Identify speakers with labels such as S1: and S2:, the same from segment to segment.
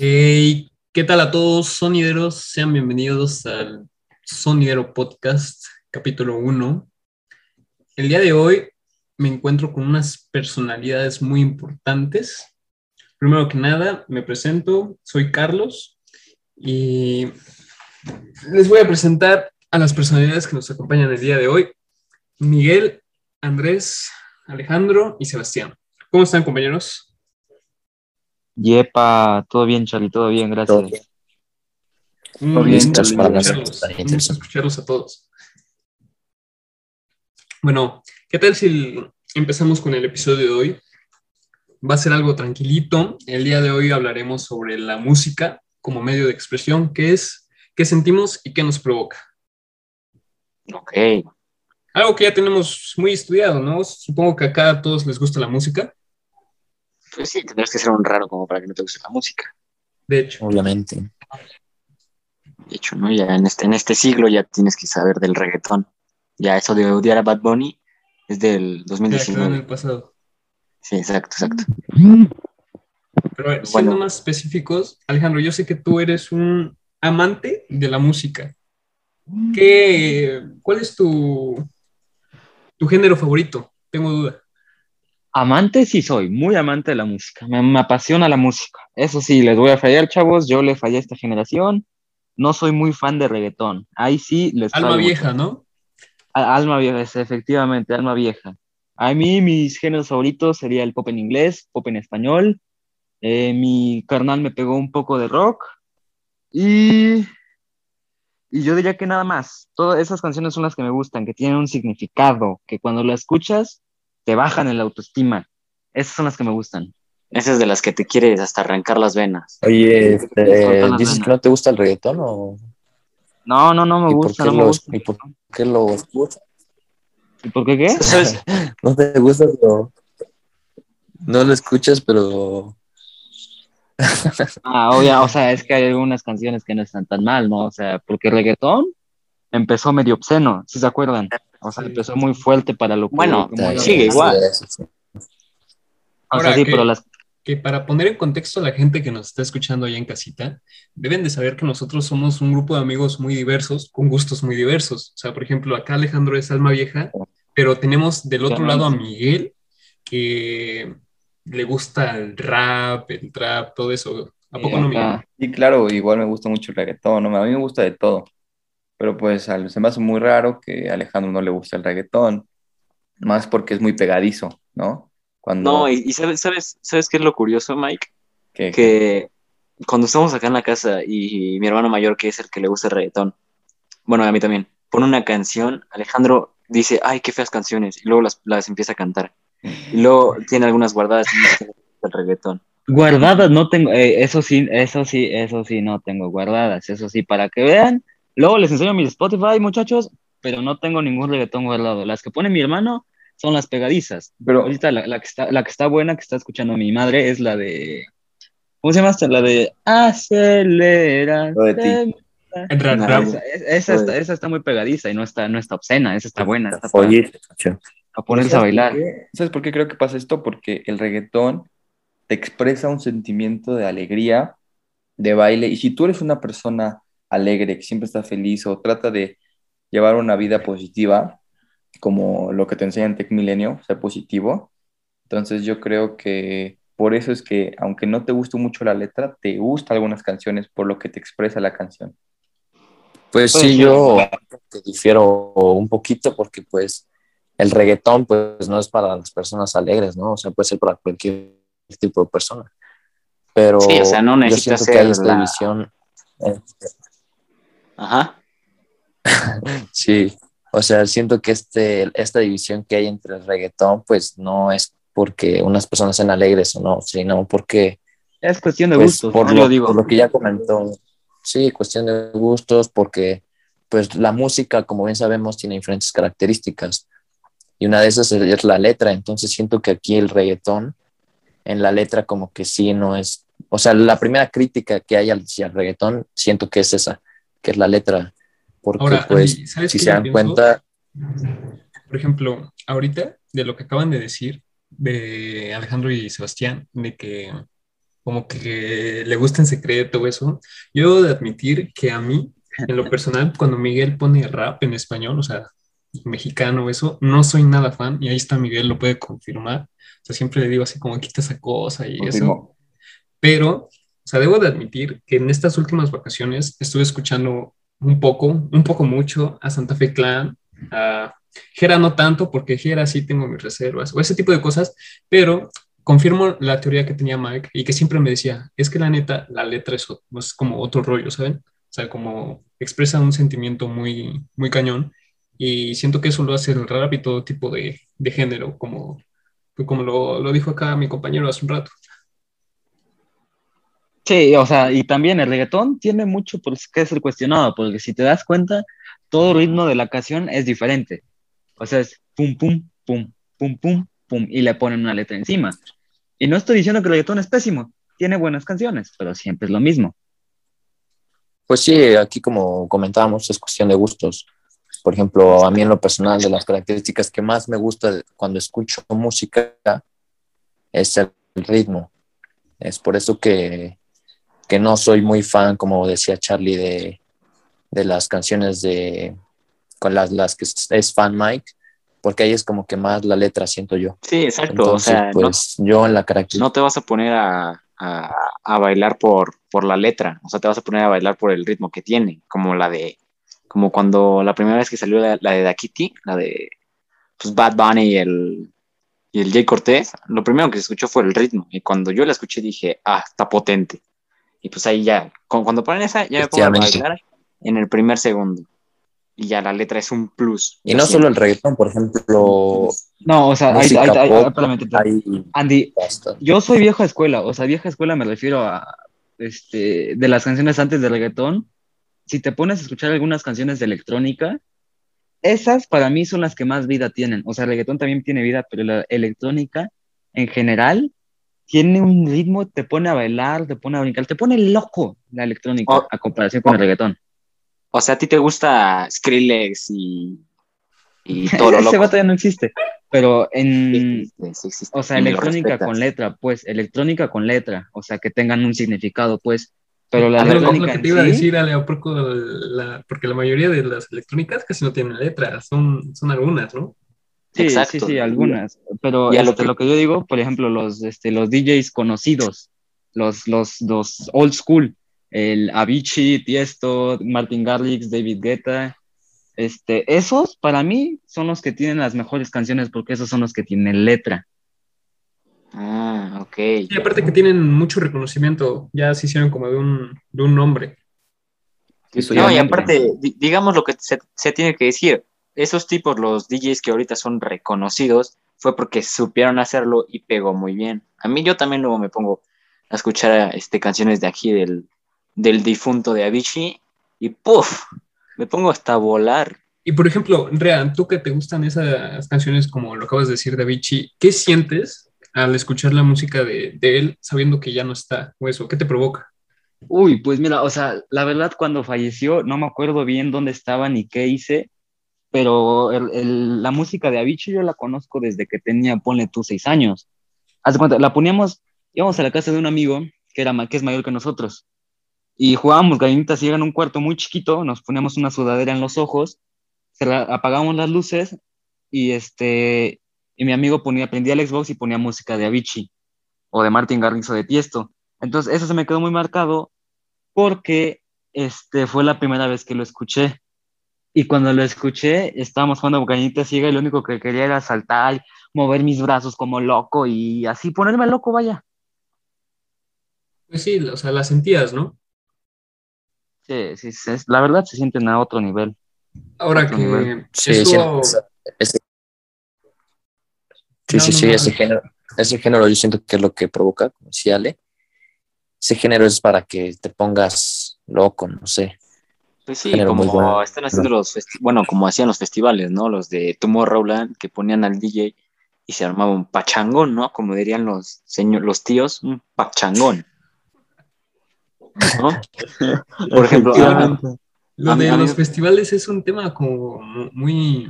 S1: Hey, ¿qué tal a todos sonideros? Sean bienvenidos al Sonidero Podcast, capítulo 1. El día de hoy me encuentro con unas personalidades muy importantes. Primero que nada, me presento, soy Carlos y les voy a presentar a las personalidades que nos acompañan el día de hoy. Miguel, Andrés, Alejandro y Sebastián. ¿Cómo están, compañeros?
S2: Yepa, todo bien, Charlie, todo bien, gracias.
S3: Todo bien.
S1: Muy
S3: bien,
S1: bien,
S3: Listos para las
S1: escucharlos, gusto escucharlos a todos. Bueno, ¿qué tal si empezamos con el episodio de hoy? Va a ser algo tranquilito. El día de hoy hablaremos sobre la música como medio de expresión, qué es, qué sentimos y qué nos provoca.
S2: Ok.
S1: Algo que ya tenemos muy estudiado, ¿no? Supongo que acá a todos les gusta la música.
S2: Pues sí, tendrás que ser un raro como para que no te guste la música.
S1: De hecho,
S3: Obviamente.
S2: De hecho, ¿no? Ya en este, en este siglo ya tienes que saber del reggaetón. Ya eso de odiar a Bad Bunny es del
S1: ya quedó en
S2: 2019.
S1: el pasado.
S2: Sí, exacto, exacto.
S1: Pero a ver, siendo
S2: Bueno.
S1: más específicos, Alejandro, yo sé que tú eres un amante de la música. ¿Qué, ¿Cuál es tu, tu género favorito? Tengo duda.
S2: Amante sí soy, muy amante de la música. Me, me apasiona la música. Eso sí, les voy a fallar, chavos. Yo le fallé a esta generación. No soy muy fan de reggaetón. Ahí sí les
S1: Alma vieja,
S2: mucho.
S1: ¿no?
S2: A- Alma vieja, es efectivamente, alma vieja. A mí mis géneros favoritos sería el pop en inglés, pop en español. Eh, mi carnal me pegó un poco de rock. Y, y yo diría que nada más. Todas esas canciones son las que me gustan, que tienen un significado, que cuando las escuchas te bajan el autoestima. Esas son las que me gustan. Esas de las que te quieres hasta arrancar las venas.
S3: Oye, este, ¿dices
S2: venas.
S3: que no te gusta el reggaetón o
S2: No, no, no me
S3: ¿Y por
S2: gusta, no me gusta.
S3: y por qué lo escuchas?
S2: ¿Y por qué qué?
S3: No te gusta, pero no lo escuchas, pero
S2: Ah, obvio, o sea, es que hay algunas canciones que no están tan mal, ¿no? O sea, porque el reggaetón empezó medio obsceno, si se acuerdan. O sea,
S1: Sí.
S2: empezó muy fuerte para lo que...
S4: Bueno, sigue igual.
S3: Sí, sí, sí.
S2: O
S1: Ahora,
S2: sea, sí,
S1: ¿qué?
S2: pero las...
S1: Que para poner en contexto a la gente que nos está escuchando allá en casita, deben de saber que nosotros somos un grupo de amigos muy diversos, con gustos muy diversos. O sea, por ejemplo, acá Alejandro es alma vieja, pero tenemos del otro lado a Miguel, que le gusta el rap, el trap, todo eso. ¿A poco no, Miguel?
S4: Sí, claro, igual me gusta mucho el reggaetón, ¿no? A mí me gusta de todo, pero pues al- se me hace muy raro que a Alejandro no le guste el reggaetón, más porque es muy pegadizo, ¿no? Cuando,
S5: No, y, y sabes, sabes, ¿sabes qué es lo curioso, Mike?
S4: que,
S5: Que cuando estamos acá en la casa y mi hermano mayor, que es el que le gusta el reggaetón, bueno, a mí también, pone una canción, Alejandro dice, ay, qué feas canciones, y luego las, las empieza a cantar. Y luego tiene algunas guardadas y dice el reggaetón.
S2: Guardadas no tengo, eh, eso sí, eso sí, eso sí, no tengo guardadas, eso sí, para que vean. Luego les enseño mi Spotify, muchachos, pero no tengo ningún reggaetón guardado. Las que pone mi hermano son las pegadizas.
S4: pero
S2: Ahorita la, la que está, la que está buena, que está escuchando mi madre, es la de. ¿Cómo se llama esta? La de Acelera.
S4: Lo de ti.
S5: No.
S2: Esa, esa está, esa está muy pegadiza y no está, no está obscena, esa está buena. Está para,
S3: Oye,
S2: para ponerse a
S4: ¿sabes por
S2: bailar.
S4: ¿Sabes por qué creo que pasa esto? Porque el reggaetón te expresa un sentimiento de alegría, de baile, y si tú eres una persona alegre, que siempre está feliz o trata de llevar una vida positiva, como lo que te enseña en Tech Milenio, ser positivo, entonces yo creo que por eso es que, aunque no te guste mucho la letra, te gustan algunas canciones por lo que te expresa la canción.
S3: Pues sí, yo te difiero un poquito porque pues el reggaetón pues no es para las personas alegres, ¿no? O sea, puede ser para cualquier tipo de persona. Pero
S5: Sí, o sea, no
S3: yo
S5: necesita
S3: siento que hay
S5: ser
S3: esta
S5: la-
S3: división. eh,
S5: Ajá.
S3: Sí, o sea, siento que este, esta división que hay entre el reggaetón pues no es porque unas personas sean alegres o no, sino porque
S2: Es cuestión de
S3: pues,
S2: gustos,
S3: por,
S2: ¿no?
S3: lo,
S2: Yo digo.
S3: por lo que ya comentó, sí, cuestión de gustos, porque pues la música, como bien sabemos, tiene diferentes características y una de esas es, es la letra, entonces siento que aquí el reggaetón en la letra como que sí no es, o sea, la primera crítica que hay al, hacia el reggaetón siento que es esa, que es la letra, porque
S1: Ahora,
S3: pues
S1: Andy, ¿sabes
S3: si se dan
S1: pienso?
S3: cuenta,
S1: Por ejemplo, ahorita, de lo que acaban de decir, de Alejandro y Sebastián, de que, como que le gusta en secreto o eso. Yo debo de admitir que a mí, en lo personal, cuando Miguel pone rap en español, o sea, mexicano eso, no soy nada fan y ahí está Miguel, lo puede confirmar. O sea, siempre le digo así como quita esa cosa y eso.
S4: Confirmo.
S1: Pero, o sea, debo de admitir que en estas últimas vacaciones estuve escuchando un poco, un poco mucho a Santa Fe Clan, a Jera no tanto, porque Jera sí tengo mis reservas, o ese tipo de cosas, pero confirmo la teoría que tenía Mike y que siempre me decía, es que la neta, la letra es, es como otro rollo, ¿saben? O sea, como expresa un sentimiento muy, muy cañón y siento que eso lo hace el rap y todo tipo de, de género, como, como lo, lo dijo acá mi compañero hace un rato.
S2: Sí, o sea, y también el reggaetón tiene mucho por qué ser cuestionado, porque si te das cuenta, todo ritmo de la canción es diferente. O sea, es pum, pum, pum, pum, pum, pum, y le ponen una letra encima. Y no estoy diciendo que el reggaetón es pésimo, tiene buenas canciones, pero siempre es lo mismo.
S3: Pues sí, aquí como comentábamos, es cuestión de gustos. Por ejemplo, a mí en lo personal, de las características que más me gusta cuando escucho música es el ritmo. Es por eso que, que no soy muy fan, como decía Charlie, de, de las canciones de con las, las que es- fan Mike, porque ahí es como que más la letra siento yo.
S5: Sí, exacto.
S3: Entonces,
S5: o sea, no-
S3: pues yo en la
S5: no,
S3: característica...
S5: te vas a poner a, a- a bailar por, por la letra. O sea, te vas a poner a bailar por el ritmo que tiene. Como la de. Como cuando la primera vez que salió la, la de Da Kitty, la de pues, Bad Bunny y el, y el Jay Cortés, lo primero que se escuchó fue el ritmo. Y cuando yo la escuché dije, ah, está potente. Y pues ahí ya, cu- cuando ponen esa, ya me pongo a bailar en el primer segundo. Y ya la letra es un plus.
S3: Y no solo el reggaetón, por ejemplo,
S2: No, o sea,
S3: pop,
S2: espérame, te-
S3: hay
S2: Andy, yo soy vieja escuela, o sea, vieja escuela me refiero a, este, de las canciones antes del reggaetón. Si te pones a escuchar algunas canciones de electrónica, esas para mí son las que más vida tienen. O sea, el reggaetón también tiene vida, pero la electrónica en general tiene un ritmo, te pone a bailar, te pone a brincar, te pone loco la electrónica
S5: Oh.
S2: a comparación con el reggaetón.
S5: O sea, a ti te gusta Skrillex y, y todo lo
S2: Ese vato ya no existe, pero en,
S5: Sí existe, sí existe.
S2: O sea, electrónica con letra, pues, electrónica con letra, o sea, que tengan un significado, pues, pero la
S1: Ah, lo- que te iba a
S2: sí,
S1: decir, Ale, a poco la- porque la mayoría de las electrónicas casi no tienen letras, son, son algunas, ¿no?
S2: Sí,
S5: Exacto.
S2: sí, sí, algunas, pero
S5: Y a lo
S2: este,
S5: que-
S2: lo que yo digo, por ejemplo, los, este, los DJs conocidos, los, los, los old school, el Avicii, Tiesto, Martin Garrix, David Guetta, este, esos para mí son los que tienen las mejores canciones porque esos son los que tienen letra.
S5: Ah, ok.
S1: Y aparte que tienen mucho reconocimiento, ya se hicieron como de un, de un nombre.
S4: Eso
S5: No, y aparte, di- digamos lo que se, se tiene que decir, esos tipos, los DJs que ahorita son reconocidos, fue porque supieron hacerlo y pegó muy bien. A mí yo también luego me pongo a escuchar este, canciones de aquí del, del difunto de Avicii y ¡puf! Me pongo hasta a volar.
S1: Y por ejemplo, Rea, tú que te gustan esas canciones como lo acabas de decir de Avicii, ¿qué sientes al escuchar la música de, de él sabiendo que ya no está? O eso, ¿qué te provoca?
S2: Uy, pues mira, o sea, la verdad cuando falleció no me acuerdo bien dónde estaba ni qué hice, pero la música de Avicii yo la conozco desde que tenía, ponle tú, seis años. Haz de cuenta, la poníamos, íbamos a la casa de un amigo que, era, que es mayor que nosotros y jugábamos gallinitas y era en un cuarto muy chiquito, nos poníamos una sudadera en los ojos, apagábamos las luces y este, y mi amigo ponía, prendía el Xbox y ponía música de Avicii o de Martin Garrix o de Tiesto. Entonces, eso se me quedó muy marcado porque este, fue la primera vez que lo escuché. Y cuando lo escuché, estábamos jugando Bocañita Ciega y lo único que quería era saltar, mover mis brazos como loco y así ponerme loco, vaya.
S1: Pues sí, o sea, la sentías, ¿no?
S2: Sí, sí, sí, es- la verdad se sienten a otro nivel.
S1: Ahora
S2: Otro
S1: que
S2: nivel.
S3: Sí,
S1: eso...
S3: sí, ese- sí,
S1: No,
S3: sí,
S1: no,
S3: sí,
S1: no.
S3: ese género, ese género yo siento que es lo que provoca, como decía Ale. Ese género es para que te pongas loco, no sé.
S5: Pues sí, como
S3: bueno.
S5: están haciendo los, bueno, como hacían los festivales, ¿no? Los de Tomorrowland, que ponían al DJ y se armaba un pachangón, ¿no? Como dirían los señor, los tíos, un pachangón. ¿No? Por ejemplo,
S1: Lo
S5: A mí-
S1: de los festivales es un tema como muy,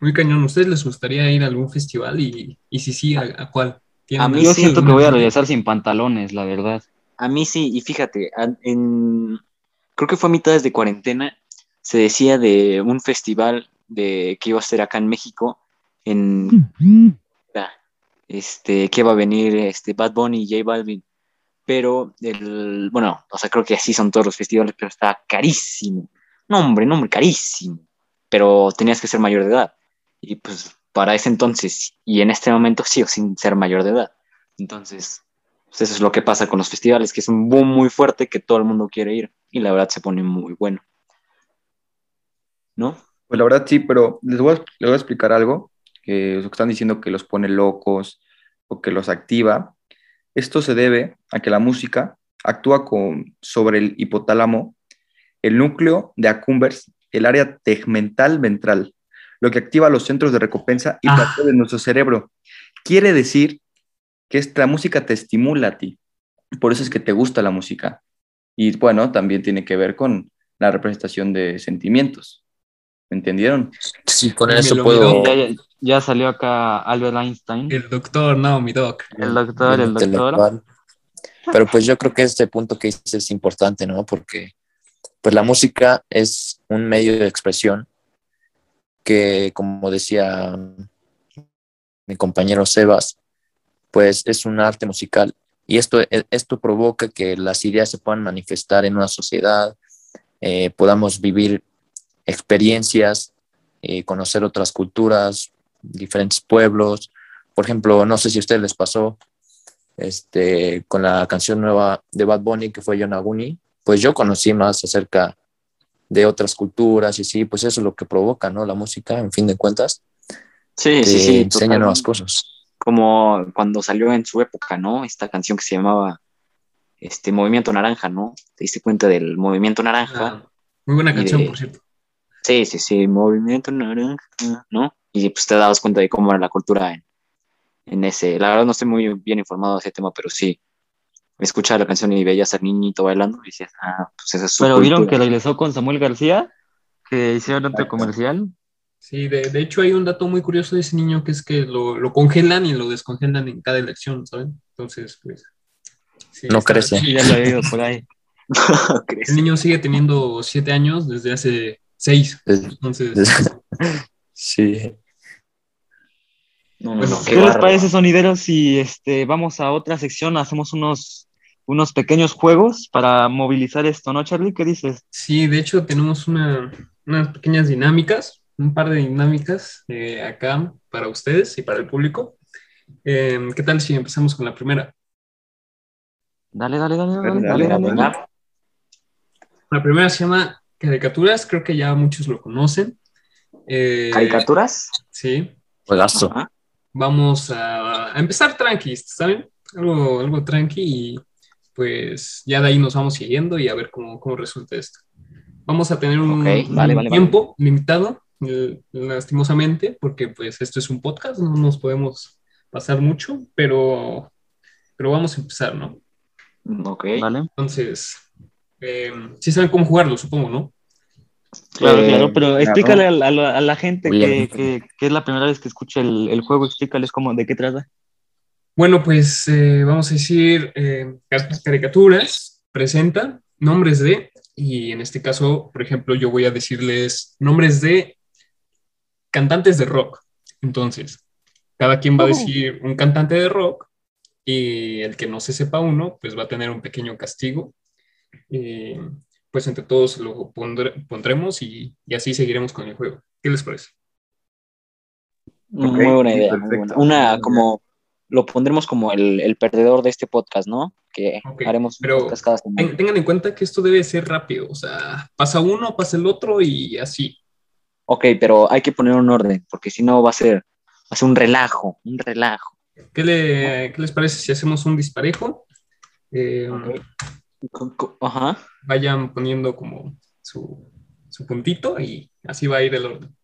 S1: muy cañón. ¿A ustedes les gustaría ir a algún festival? Y, y si sí, ¿a, a cuál? ¿Tienen
S5: A mí
S2: Yo siento que voy a regresar sin pantalones, la verdad.
S5: A mí sí, y fíjate, en, creo que fue a mitades de cuarentena, se decía de un festival de, que iba a ser acá en México, en este, que iba a venir este, Bad Bunny y J Balvin. Pero, el, bueno, o sea, creo que así son todos los festivales, pero estaba carísimo. No, hombre, no, hombre, carísimo. Pero tenías que ser mayor de edad. Y pues para ese entonces y en este momento sigo sin ser mayor de edad. Entonces, pues eso es lo que pasa con los festivales, que es un boom muy fuerte que todo el mundo quiere ir y la verdad se pone muy bueno. ¿No?
S4: Pues la verdad sí, pero les voy a, les voy a explicar algo, que están diciendo que los pone locos o que los activa. Esto se debe a que la música actúa con, sobre el hipotálamo, el núcleo de accumbens, el área tegmental ventral, lo que activa los centros de recompensa y
S1: Ah.
S4: placer de nuestro cerebro. Quiere decir que esta música te estimula a ti. Por eso es que te gusta la música. Y bueno, también tiene que ver con la representación de sentimientos. ¿Me entendieron?
S3: Sí, con eso puedo.
S2: Ya, salió acá Albert Einstein,
S1: El doctor, no, mi doc.
S2: el doctor, el doctor.
S3: intelectual. Pero pues yo creo que este punto que dices es importante, ¿no? Porque pues la música es un medio de expresión que, como decía mi compañero Sebas, pues es un arte musical y esto, esto provoca que las ideas se puedan manifestar en una sociedad, eh, podamos vivir experiencias, eh, conocer otras culturas, diferentes pueblos. Por ejemplo, no sé si a ustedes les pasó este, con la canción nueva de Bad Bunny que fue Yonaguni, pues yo conocí más acerca de otras culturas y sí, pues eso es lo que provoca, ¿no? La música, en fin de cuentas,
S5: Sí, sí, sí.
S3: enseña
S5: totalmente.
S3: nuevas cosas.
S5: Como cuando salió en su época, ¿no? Esta canción que se llamaba este Movimiento Naranja, ¿no? ¿Te diste cuenta del Movimiento Naranja?
S1: Ah, muy buena canción,
S5: de-
S1: por cierto.
S5: Sí, sí, sí, Movimiento Naranja, ¿no? Y pues te dabas cuenta de cómo era la cultura en, en ese. La verdad no estoy muy bien informado de ese tema, pero sí. Escuchaba la canción y veías al niñito bailando y decías, ah, pues esa es su
S2: Pero vieron que regresó con Samuel García, que hicieron otro comercial.
S1: Sí, de, de hecho hay un dato muy curioso de ese niño que es que lo, lo congelan y lo descongelan en cada elección, ¿saben? Entonces, pues... sí,
S3: No
S1: está-
S3: crece.
S2: Sí, ya lo he oído por ahí.
S5: ¿Crees?
S1: El niño sigue teniendo siete años desde hace seis.
S3: Es-
S1: Entonces,
S3: es- Sí,
S5: No, no,
S1: Bueno,
S5: no,
S2: ¿Qué, les parece, sonideros, si este, vamos a otra sección, hacemos unos, unos pequeños juegos para movilizar esto, ¿no, Charlie? ¿Qué dices?
S1: sí, de hecho tenemos una, unas pequeñas dinámicas, un par de dinámicas eh, acá para ustedes y para el público. Eh, ¿Qué tal si empezamos con la primera?
S2: Dale, dale, dale, dale,
S4: Dale,
S2: dale,
S4: dale,
S2: dale.
S5: Venga.
S1: La primera se llama caricaturas, creo que ya muchos lo conocen. Eh,
S5: ¿Caricaturas?
S1: Sí,
S3: juegazo.
S5: Ajá.
S1: vamos a, a empezar tranqui, ¿saben? Algo, algo tranqui y pues ya de ahí nos vamos siguiendo y a ver cómo, cómo resulta esto. Vamos a tener un,
S5: Ok, vale,
S1: un
S5: vale, vale.
S1: tiempo limitado, lastimosamente, porque pues esto es un podcast, no nos podemos pasar mucho, pero, pero vamos a empezar, ¿no?
S5: Ok.
S2: Vale.
S1: Entonces, eh, sí saben cómo jugarlo, supongo, ¿no?
S2: Claro,
S4: Eh,
S2: claro, pero explícale a la, a la- a la gente que, que- que es la primera vez que escucha el, el juego, explícales cómo, de qué trata.
S1: Bueno, pues eh, vamos a decir eh, car- caricaturas, presenta nombres de, y en este caso, por ejemplo, yo voy a decirles nombres de cantantes de rock. Entonces, cada quien va a decir un cantante de rock y el que no se sepa uno, pues va a tener un pequeño castigo. Y pues entre todos lo pondre- pondremos y, y así seguiremos con el juego. ¿Qué les parece?
S5: Muy buena idea. muy
S4: perfecto.
S5: buena. Una como lo pondremos como el, el perdedor de este podcast, ¿no? Que haremos
S1: pero
S5: podcast cada semana.
S1: Tengan en cuenta que esto debe ser rápido, o sea, pasa uno, pasa el otro y así.
S5: Ok, pero hay que poner un orden, porque si no va a ser, va a ser un relajo, un relajo.
S1: ¿Qué, le- qué les parece si hacemos un disparejo? Eh,
S5: Ajá.
S1: Vayan poniendo como su, su puntito y así va a ir el orden.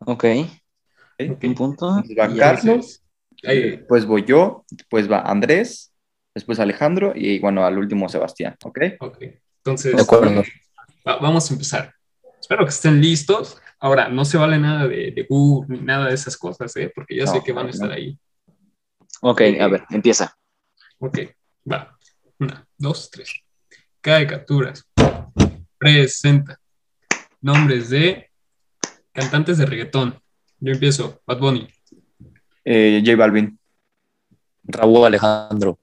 S5: Ok.
S4: Ok.
S5: Un punto.
S4: Va
S5: y.
S4: Carlos,
S1: Ahí,
S4: después voy yo, después va Andrés, después Alejandro y bueno, al último Sebastián, ¿ok?
S1: ok. Entonces,
S3: De acuerdo.
S1: va- vamos a empezar. Espero que estén listos. Ahora, no se vale nada de, de uh, ni nada de esas cosas, ¿eh? porque ya sé que van a
S4: no.
S1: estar ahí.
S5: Ok, a ver, empieza.
S1: Ok, va. Una, dos, tres. Caricaturas. Presenta. Nombres de cantantes de reggaetón. Yo empiezo. Bad Bunny.
S4: Eh, J Balvin.
S3: Raúl Alejandro.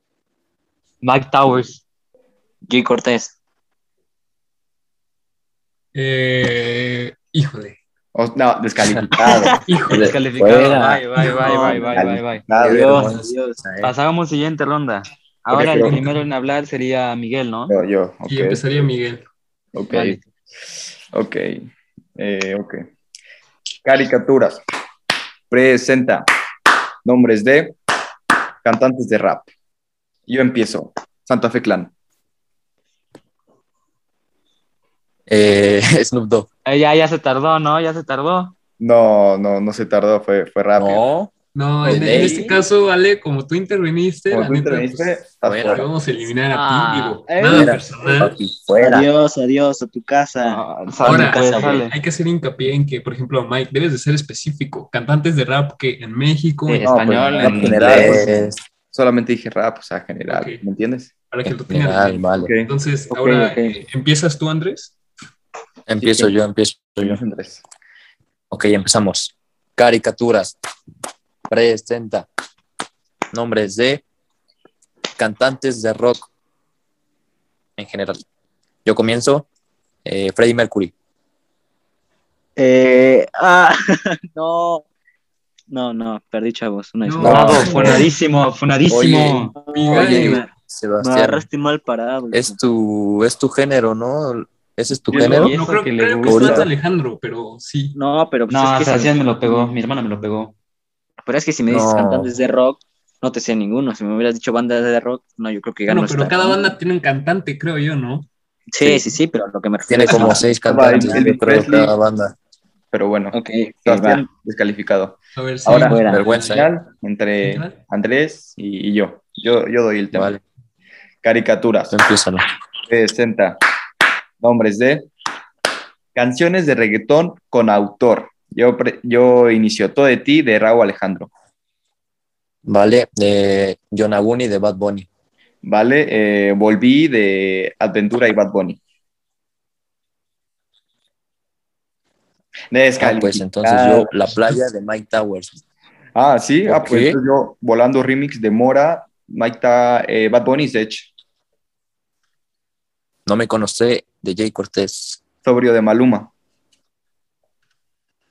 S2: Mike Towers.
S5: Jay Cortés.
S1: Eh, híjole.
S4: Oh, no, descalificado.
S1: Híjole.
S2: Descalificado. Bye, bye, bye, bye, bye,
S5: Adiós, adiós.
S2: Pasamos siguiente ronda. Ahora el primero en hablar sería Miguel, ¿no?
S4: Yo, yo.
S1: Y empezaría Miguel.
S4: Ok,
S2: Vale.
S4: ok, eh, ok. Caricaturas. Presenta nombres de cantantes de rap. Yo empiezo. Santa Fe Clan.
S3: Eh, Snoop Dogg.
S2: Eh, ya, ya se tardó, ¿no? Ya se tardó.
S4: No, no, no se tardó, fue, fue rápido.
S3: No.
S1: No,
S3: Pues
S1: en, en este caso, Ale, como tú interviniste,
S4: Como
S1: la
S4: tú
S1: neta,
S4: interviniste,
S1: pues,
S3: fuera.
S1: vamos a eliminar a
S2: Ah,
S1: ti, digo.
S2: eh.
S1: Nada personal.
S3: fuera.
S5: Adiós, adiós a tu casa.
S2: Ah,
S1: Ahora,
S2: pues,
S1: hay que hacer hincapié en que, por ejemplo, Mike, debes de ser específico. Cantantes de rap que en México,
S2: Sí,
S1: en-
S4: No, pues,
S2: español,
S4: rap
S2: en
S4: general,
S3: inglés.
S4: Solamente dije rap, o sea, general,
S1: Ok.
S4: ¿me entiendes?
S1: para que lo en mente.
S3: vale.
S4: Ok.
S1: Entonces,
S5: Ok,
S1: ahora eh, empiezas tú, Andrés.
S3: Empiezo
S4: Sí.
S3: yo, empiezo yo.
S4: Andrés.
S3: Ok, empezamos. Caricaturas. Presenta. Nombres de cantantes de rock en general. Yo comienzo. Eh, Freddie Mercury.
S5: Eh, ah, no. No, no, perdí, chavos. Una
S1: No.
S2: Bravo, funadísimo, funadísimo.
S3: Oye,
S5: me, me
S3: Sebastián.
S5: agarraste mal parado.
S3: Es tu, es tu género, ¿no? ¿Ese es tu
S4: yo?
S1: No, creo
S2: que, le gusta.
S1: Alejandro, pero sí.
S5: No, pero pues
S2: no,
S5: es
S2: me lo pegó, mi hermana me lo pegó.
S5: Pero es que si me dices cantantes de rock, no te sé ninguno. Si me hubieras dicho bandas de rock, no, yo creo que gano.
S1: No, pero cada banda tiene un cantante, creo yo, ¿no?
S5: Sí, sí, sí, pero lo que me refiero.
S3: Tiene como seis cantantes, yo creo, cada banda.
S4: Pero bueno,
S5: okay,
S4: Sebastián descalificado.
S1: A ver, sí,
S4: Ahora,
S5: fuera.
S3: vergüenza.
S4: Final, entre Andrés y, yo. yo. Yo doy el tema.
S3: Vale.
S4: Caricaturas.
S3: Empieza.
S4: 60 nombres de canciones de reggaetón con autor. Yo, yo inicio todo de ti de Raúl Alejandro.
S3: Vale, de Yonaguni de Bad Bunny.
S4: Vale, eh, volví de Adventura y Bad Bunny.
S3: Ah, pues entonces yo, La Playa de Mike Towers.
S4: Ah, sí, ah,
S3: ¿Por
S4: pues yo volando remix de Mora, Mike Ta- eh, Bad Bunny, Sech,
S3: No me conocí de Jay Cortés,
S4: sobrio de Maluma.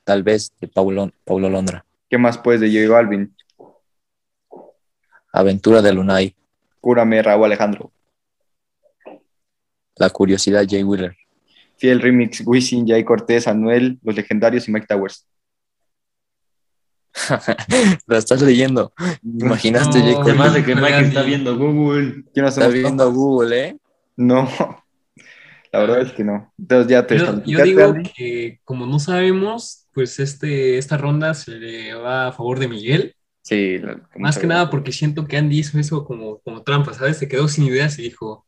S3: tal vez de Paulo, Paulo Londra.
S4: ¿Qué más pues de J Balvin?
S3: Aventura de Lunay,
S4: Cúrame, Raúl Alejandro.
S3: La Curiosidad Jay Wheeler.
S4: Fiel remix, Wisin, Jay Cortés, Anuel, Los Legendarios y Mike Towers.
S3: La estás leyendo. ¿Imaginaste
S1: No,
S3: Jay Cortés?
S2: me hace que Mike está viendo Google.
S4: ¿Quién
S3: Está viendo Google, ¿eh?
S4: No, la verdad es que no. Entonces ya te
S1: Yo, yo digo
S4: Andy.
S1: que como no sabemos, pues este, esta ronda se le va a favor de Miguel.
S4: Sí, la-
S1: Más que nada porque siento que Andy hizo eso como, como trampa, ¿sabes? Se quedó sin ideas y dijo,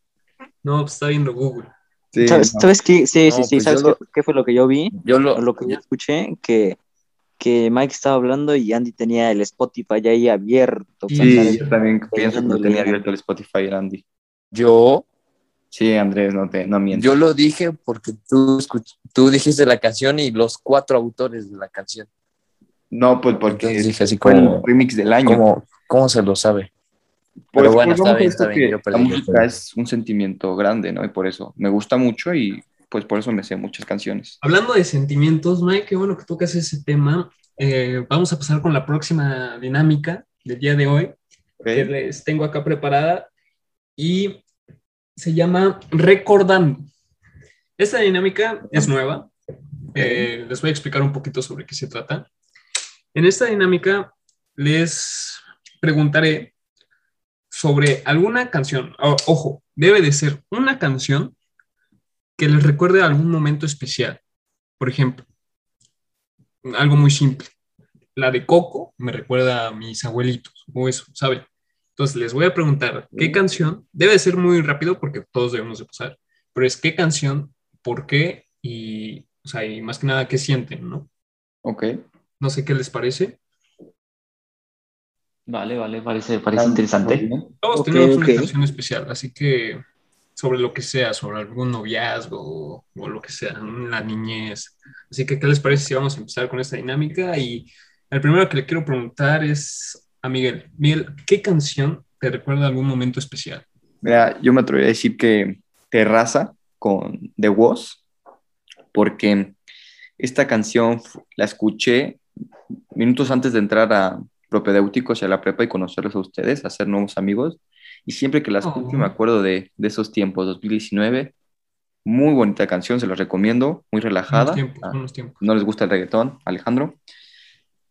S1: no, pues está viendo Google.
S4: Sí,
S5: ¿Sabes,
S4: no.
S5: sabes qué? Sí,
S3: No,
S5: sí, sí.
S3: pues
S5: ¿Sabes
S3: yo lo-
S5: qué, qué fue lo que yo vi?
S3: Yo lo,
S5: lo que yo escuché, que, que Mike estaba hablando y Andy tenía el Spotify ahí abierto.
S1: Sí,
S4: yo también pienso que lo tenía abierto el Spotify, Andy.
S3: yo,
S4: Sí, Andrés, no te no mientas.
S3: yo lo dije porque tú, escuch- tú dijiste la canción y los cuatro autores de la canción.
S4: No, pues porque
S3: Entonces dije así como,
S4: el remix del año.
S3: ¿cómo, ¿cómo se lo sabe?
S4: Pues,
S3: Pero bueno,
S4: pues,
S3: está bien, está bien, yo
S4: La
S3: perdí, yo
S4: música
S3: perdí.
S4: es un sentimiento grande, ¿no? Y por eso me gusta mucho y pues por eso me sé muchas canciones.
S1: Hablando de sentimientos, Mike, qué bueno que tocas ese tema. Eh, vamos a pasar con la próxima dinámica del día de hoy,
S4: ¿ok?
S1: que les tengo acá preparada y se llama Recordando. Esta dinámica es nueva. Eh, les voy a explicar un poquito sobre qué se trata. En esta dinámica les preguntaré sobre alguna canción. O- ojo, debe de ser una canción que les recuerde algún momento especial. Por ejemplo, algo muy simple. La de Coco me recuerda a mis abuelitos o eso, ¿saben? Entonces les voy a preguntar qué canción, debe ser muy rápido porque todos debemos de pasar, pero es qué canción, por qué y, o sea, y más que nada qué sienten, ¿no?
S4: Ok.
S1: No sé qué les parece.
S2: Vale, vale, parece, parece interesante.
S1: Todos tenemos una canción especial, así que sobre lo que sea, sobre algún noviazgo o, o lo que sea, la niñez. Así que, ¿qué les parece si vamos a empezar con esta dinámica? Y el primero que le quiero preguntar es a Miguel. Miguel, ¿qué canción te recuerda algún momento especial?
S4: Mira, yo me atrevería a decir que Terraza con The Was, porque esta canción la escuché minutos antes de entrar a propedéuticos y a la prepa y conocerlos a ustedes, hacer nuevos amigos. Y siempre que la escucho
S1: Oh.
S4: me acuerdo de, de esos tiempos, 2019. Muy bonita canción, se los recomiendo, muy relajada.
S1: Tiempos,
S4: Ah,
S1: tiempos.
S4: no les gusta el reggaetón, Alejandro.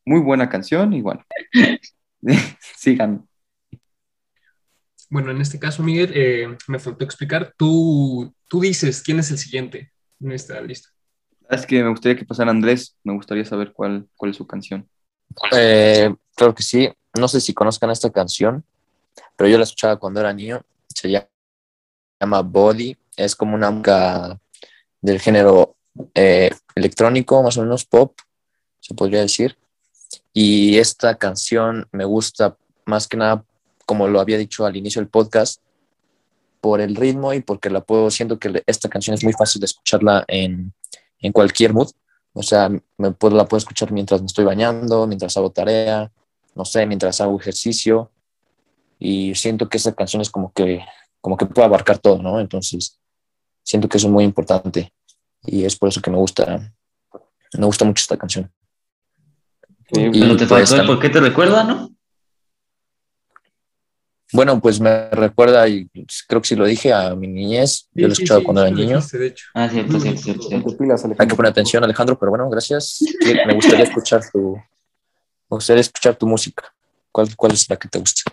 S4: Muy buena canción y bueno, sigan.
S1: Bueno, en este caso, Miguel, eh, me faltó explicar. Tú, tú dices quién es el siguiente en esta lista.
S4: Es que me gustaría que pasara Andrés, me gustaría saber cuál, cuál es su canción.
S3: Eh, claro que sí. No sé si conozcan esta canción, pero yo la escuchaba cuando era niño. Se llama, llama Body. Es como una música del género eh, electrónico, más o menos pop, se podría decir. Y esta canción me gusta más que nada, como lo había dicho al inicio del podcast, por el ritmo y porque la puedo, siento que esta canción es muy fácil de escucharla en, en cualquier mood. O sea, me puedo, la puedo escuchar mientras me estoy bañando, mientras hago tarea, no sé, mientras hago ejercicio. Y siento que esa canción es como que, como que puede abarcar todo, ¿no? Entonces, siento que es muy importante. Y es por eso que me gusta, me gusta mucho esta canción.
S2: Pero
S3: Y
S2: te
S3: pues
S2: faltó el por qué te recuerda, ¿no?
S3: Bueno, pues me recuerda, y creo que sí lo dije, a mi niñez. Yo lo
S1: Sí,
S3: escuchaba
S1: sí,
S3: cuando
S1: sí,
S3: era niño.
S1: dijiste, de hecho.
S2: Ah, cierto, cierto, cierto.
S3: Hay que poner atención, Alejandro, pero bueno, gracias. Me gustaría escuchar tu, me gustaría escuchar tu música. ¿Cuál, cuál es la que te gusta?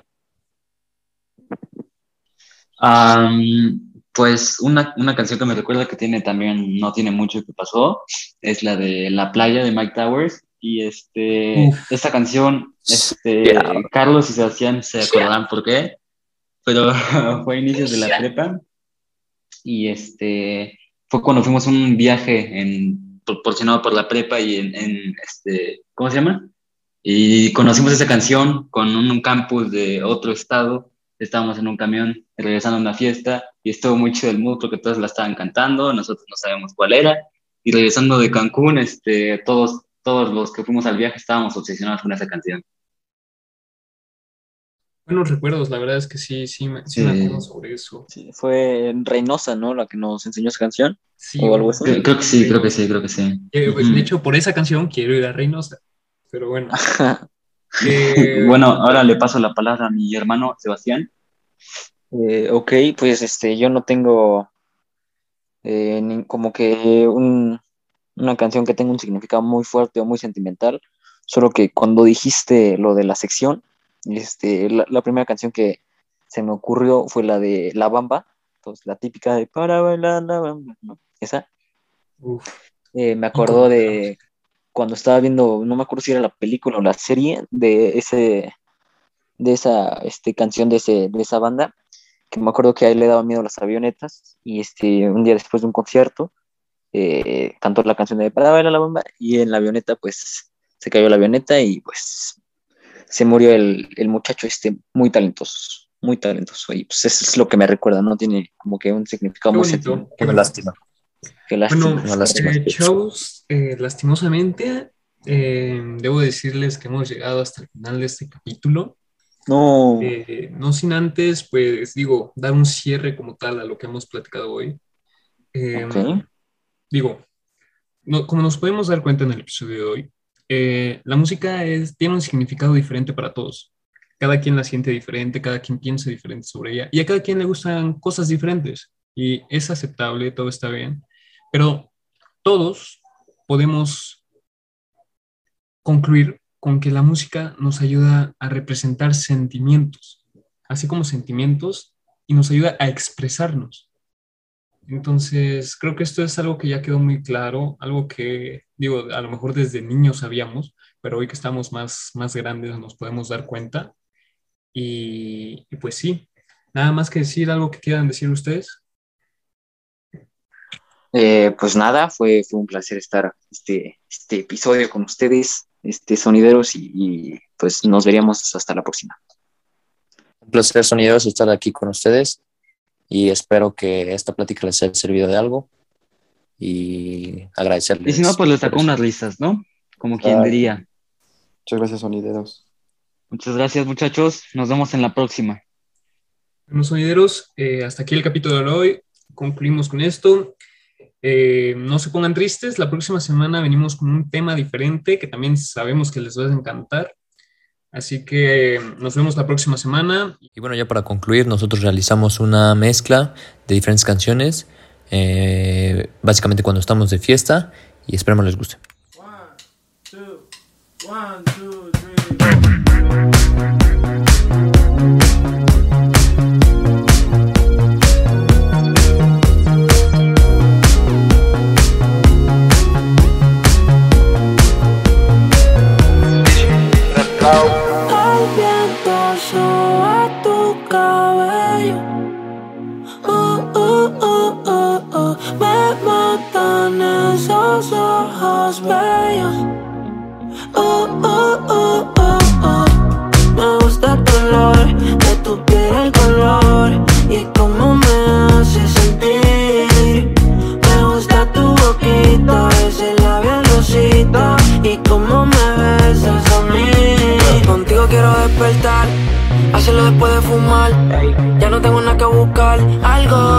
S2: Pues una, una canción que me recuerda que tiene también, no tiene mucho que pasó, es la de La playa de Mike Towers. Y este,
S1: Uf.
S2: esta canción, este,
S3: Yeah.
S2: Carlos y Sebastián se acordarán por qué, pero fue a inicios de la prepa. Y este, fue cuando fuimos a un viaje en, proporcionado por la prepa y en, en, este, ¿cómo se llama? Y conocimos esa canción con un, un campus de otro estado estábamos en un camión regresando a una fiesta y estuvo muy chido el mood porque todos la estaban cantando, nosotros no sabemos cuál era. Y regresando de Cancún, este, todos, todos los que fuimos al viaje estábamos obsesionados con esa canción.
S1: Buenos recuerdos, la verdad es que sí, sí, me, sí
S2: Sí.
S1: me acuerdo sobre eso.
S5: Sí, fue Reynosa, ¿no? La que nos enseñó esa canción.
S1: Sí,
S5: O algo así.
S2: Creo, creo que sí, creo que sí, creo que sí.
S1: Eh, pues. De hecho, por esa canción quiero ir a Reynosa. Pero bueno. Eh,
S2: Bueno, ahora le paso la palabra a mi hermano Sebastián.
S5: Eh, ok, pues este, yo no tengo eh, ni- como que un- una canción que tenga un significado muy fuerte o muy sentimental, solo que cuando dijiste lo de la sección, este, la, la primera canción que se me ocurrió fue la de La Bamba, pues la típica de Para bailar la bamba, ¿no? Esa.
S1: uf,
S5: Eh, me acordó de cuando estaba viendo, no me acuerdo si era la película o la serie de ese, de esa este, canción de, ese, de esa banda, que me acuerdo que a él le daba miedo las avionetas, y este, un día después de un concierto, eh, cantó la canción de Para bailar la bomba, y en la avioneta, pues, se cayó la avioneta y pues se murió el, el muchacho este muy talentoso, muy talentoso, y pues eso es lo que me recuerda, ¿no? Tiene como que un significado muy
S1: bonito.
S3: Qué lástima.
S5: Qué lástima.
S1: Bueno,
S3: Una lástima.
S1: eh, eh, lastimosamente, eh, debo decirles que hemos llegado hasta el final de este capítulo.
S5: No.
S1: Eh, no sin antes, pues digo, dar un cierre como tal a lo que hemos platicado hoy. Eh,
S5: Ok.
S1: Digo, como nos podemos dar cuenta en el episodio de hoy, eh, la música es, tiene un significado diferente para todos. Cada quien la siente diferente, cada quien piensa diferente sobre ella y a cada quien le gustan cosas diferentes y es aceptable, todo está bien, pero todos podemos concluir con que la música nos ayuda a representar sentimientos, así como sentimientos, y nos ayuda a expresarnos. Entonces, creo que esto es algo que ya quedó muy claro, algo que, digo, a lo mejor desde niños sabíamos, pero hoy que estamos más, más grandes nos podemos dar cuenta. Y, y pues sí, nada más que decir algo que quieran decir ustedes.
S5: Eh, pues nada, fue, fue un placer estar este, este episodio con ustedes, este, sonideros, y, y pues nos veríamos hasta la próxima.
S3: Un placer, sonideros, estar aquí con ustedes y espero que esta plática les haya servido de algo y agradecerles.
S2: Y si no, pues les
S3: eso.
S2: unas risas, ¿no? Como quien diría.
S4: Muchas gracias, sonideros.
S2: Muchas gracias, muchachos. Nos vemos en la próxima.
S1: Bueno, sonideros, eh, hasta aquí el capítulo de hoy. Concluimos con esto. Eh, no se pongan tristes, la próxima semana venimos con un tema diferente que también sabemos que les va a encantar. Así que nos vemos la próxima semana.
S6: Y bueno, ya para concluir, nosotros realizamos una mezcla de diferentes canciones, eh, básicamente cuando estamos de fiesta, y esperemos les guste.
S7: Uh, uh, uh, uh, uh. Me gusta tu olor, de tu piel el color y cómo me hace sentir. Me gusta tu boquita, ese labial rosita y cómo me besas a mí. Contigo quiero despertar, hacerlo después de fumar. Ya no tengo nada que buscar, algo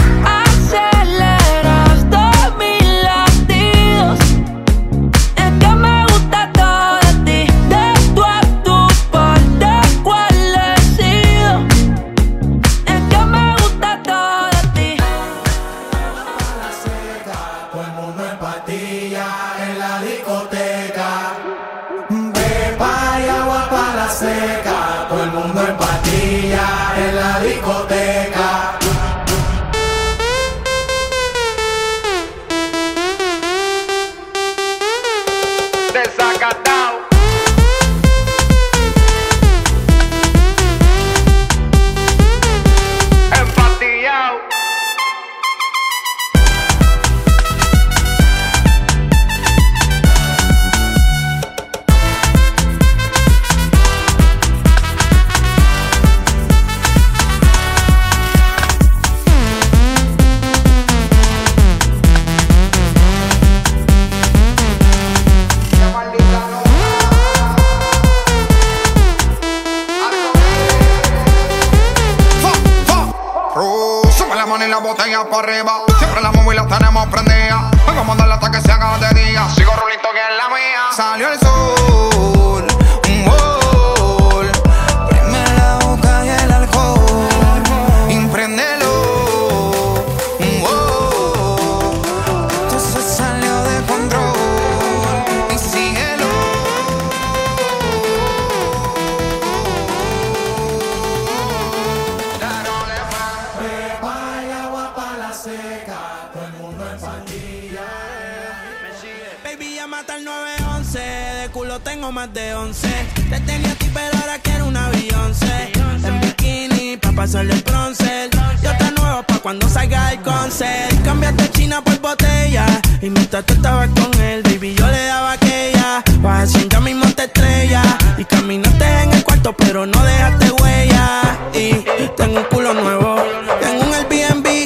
S8: Baby, llama al 911. De culo tengo más de 11. Te tenía a ti, pero ahora quiero una Beyoncé. En bikini, pa' pasarle el bronce. Yo te nuevo pa' cuando salga el concert. Cambiaste China por botella. Y mientras tú estabas con él, baby, yo le daba aquella. Vas a ya mismo te estrella. Y caminaste en el cuarto, pero no dejaste huella. Y tengo un culo nuevo.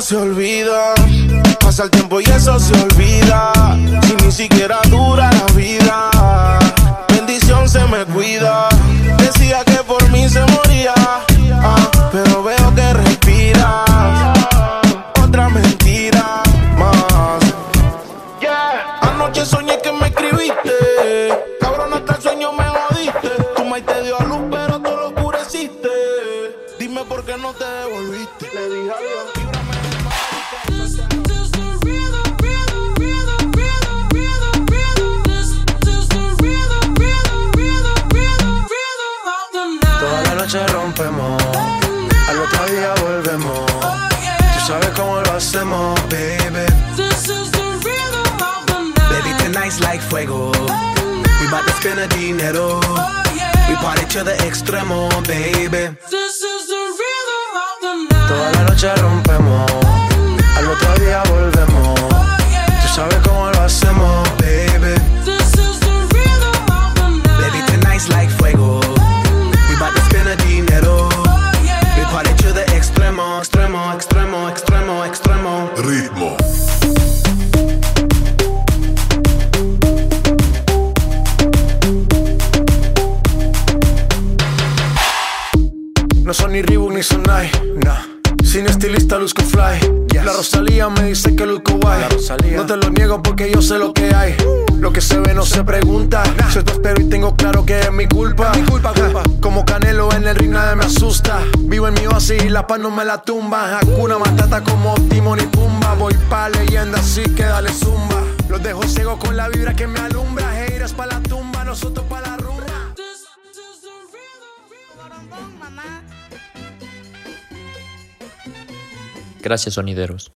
S9: se olvida. Pasa el tiempo y eso se olvida. Si ni siquiera capa no
S10: me la tumba. Hakuna Matata como Timon y Pumba. Voy pa' leyenda, así que dale zumba. Los dejo ciego con la vibra que me alumbra. Heiras pa' la tumba, nosotros pa' la rumba.
S3: Gracias, sonideros.